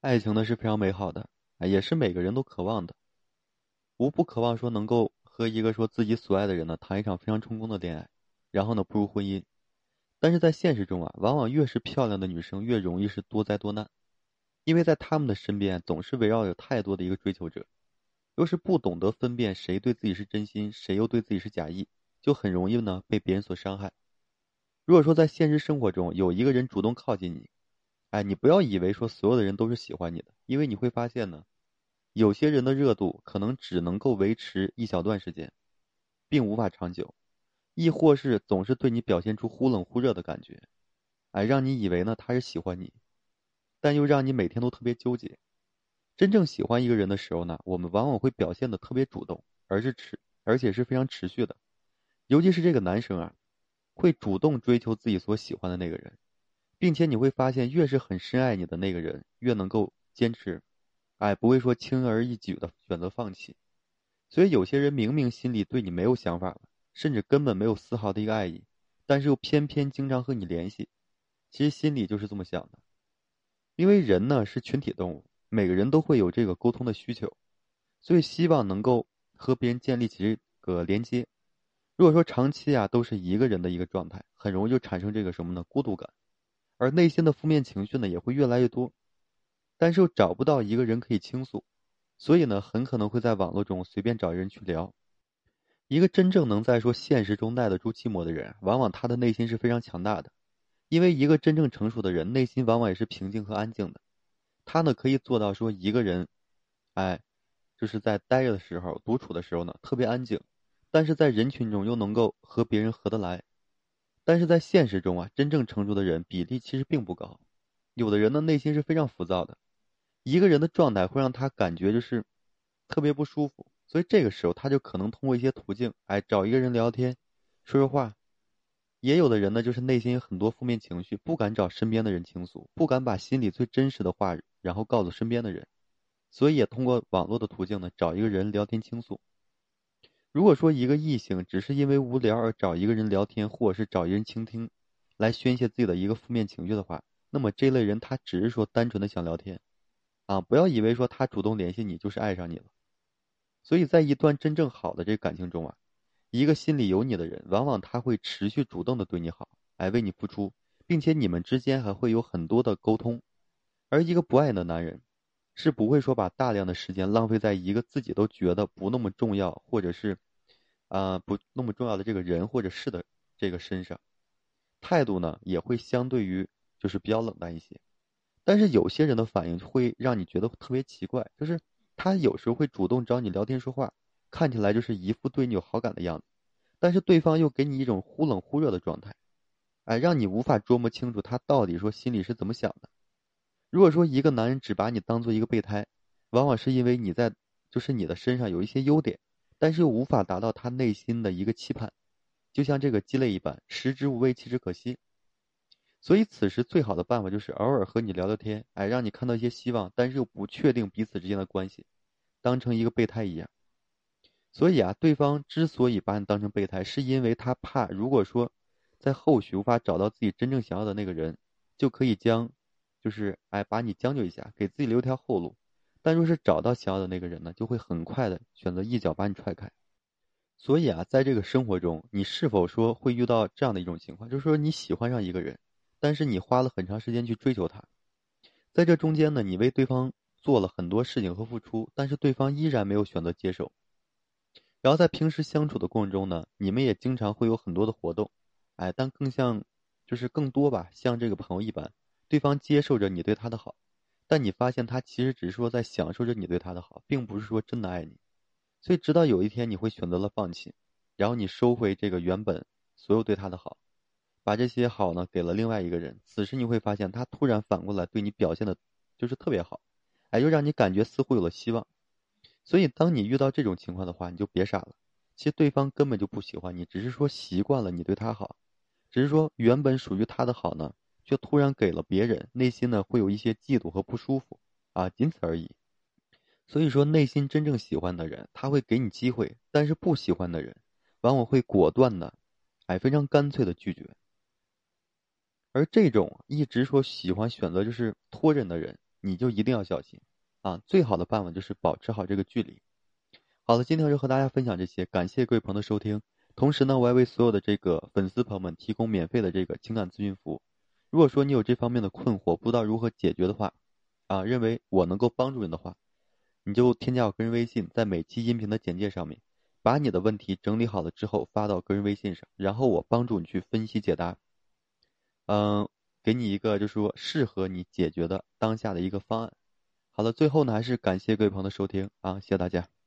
爱情呢是非常美好的，啊，也是每个人都渴望的。无不渴望说能够和一个说自己所爱的人呢谈一场非常成功的恋爱，然后呢步入婚姻。但是在现实中啊，往往越是漂亮的女生越容易是多灾多难，因为在他们的身边总是围绕着太多的一个追求者，又是不懂得分辨谁对自己是真心，谁又对自己是假意，就很容易呢被别人所伤害。如果说在现实生活中有一个人主动靠近你，哎，你不要以为说所有的人都是喜欢你的，因为你会发现呢，有些人的热度可能只能够维持一小段时间，并无法长久。亦或是总是对你表现出忽冷忽热的感觉，哎，让你以为呢他是喜欢你，但又让你每天都特别纠结。真正喜欢一个人的时候呢，我们往往会表现的特别主动，而是持而且是非常持续的。尤其是这个男生啊，会主动追求自己所喜欢的那个人，并且你会发现，越是很深爱你的那个人，越能够坚持，哎，不会说轻而易举的选择放弃。所以有些人明明心里对你没有想法了。甚至根本没有丝毫的一个爱意，但是又偏偏经常和你联系，其实心里就是这么想的。因为人呢是群体动物，每个人都会有这个沟通的需求，所以希望能够和别人建立起这个连接。如果说长期啊都是一个人的一个状态，很容易就产生这个什么呢孤独感，而内心的负面情绪呢也会越来越多，但是又找不到一个人可以倾诉，所以呢很可能会在网络中随便找一人去聊。一个真正能在说现实中耐得住寂寞的人，往往他的内心是非常强大的，因为一个真正成熟的人，内心往往也是平静和安静的。他呢可以做到说一个人，哎，就是在待着的时候、独处的时候呢特别安静，但是在人群中又能够和别人合得来。但是在现实中啊，真正成熟的人比例其实并不高，有的人的内心是非常浮躁的，一个人的状态会让他感觉就是特别不舒服。所以这个时候，他就可能通过一些途径，哎，找一个人聊天，说说话。也有的人呢，就是内心有很多负面情绪，不敢找身边的人倾诉，不敢把心里最真实的话，然后告诉身边的人，所以也通过网络的途径呢，找一个人聊天倾诉。如果说一个异性只是因为无聊而找一个人聊天，或者是找一人倾听，来宣泄自己的一个负面情绪的话，那么这类人他只是说单纯的想聊天，啊，不要以为说他主动联系你就是爱上你了。所以在一段真正好的这感情中啊，一个心里有你的人，往往他会持续主动的对你好，来为你付出，并且你们之间还会有很多的沟通。而一个不爱你的男人，是不会说把大量的时间浪费在一个自己都觉得不那么重要，或者是，啊不那么重要的这个人或者事的这个身上，态度呢也会相对于就是比较冷淡一些。但是有些人的反应会让你觉得特别奇怪，就是。他有时候会主动找你聊天说话，看起来就是一副对你有好感的样子，但是对方又给你一种忽冷忽热的状态，哎，让你无法琢磨清楚他到底说心里是怎么想的。如果说一个男人只把你当做一个备胎，往往是因为你在就是你的身上有一些优点，但是又无法达到他内心的一个期盼，就像这个鸡肋一般，食之无味，弃之可惜。所以，此时最好的办法就是偶尔和你聊聊天，哎，让你看到一些希望，但是又不确定彼此之间的关系，当成一个备胎一样。所以啊，对方之所以把你当成备胎，是因为他怕，如果说在后续无法找到自己真正想要的那个人，就可以将，就是哎，把你将就一下，给自己留条后路。但若是找到想要的那个人呢，就会很快的选择一脚把你踹开。所以啊，在这个生活中，你是否说会遇到这样的一种情况，就是说你喜欢上一个人？但是你花了很长时间去追求他，在这中间呢，你为对方做了很多事情和付出，但是对方依然没有选择接受。然后在平时相处的过程中呢，你们也经常会有很多的活动，哎，但更像，就是更多吧，像这个朋友一般，对方接受着你对他的好，但你发现他其实只是说在享受着你对他的好，并不是说真的爱你。所以直到有一天你会选择了放弃，然后你收回这个原本所有对他的好。把这些好呢给了另外一个人，此时你会发现他突然反过来对你表现的，就是特别好，哎，又让你感觉似乎有了希望。所以当你遇到这种情况的话，你就别傻了。其实对方根本就不喜欢你，只是说习惯了你对他好，只是说原本属于他的好呢，却突然给了别人，内心呢会有一些嫉妒和不舒服啊，仅此而已。所以说，内心真正喜欢的人，他会给你机会；但是不喜欢的人，往往会果断的，哎，非常干脆的拒绝。而这种一直说喜欢选择就是拖人的人，你就一定要小心啊！最好的办法就是保持好这个距离。好了，今天就和大家分享这些，感谢各位朋友的收听。同时呢，我还为所有的这个粉丝朋友们提供免费的这个情感咨询服务。如果说你有这方面的困惑，不知道如何解决的话，啊，认为我能够帮助你的话，你就添加我个人微信，在每期音频的简介上面，把你的问题整理好了之后发到个人微信上，然后我帮助你去分析解答，嗯，给你一个就是说适合你解决的当下的一个方案。好了，最后呢，还是感谢各位朋友的收听啊，谢谢大家。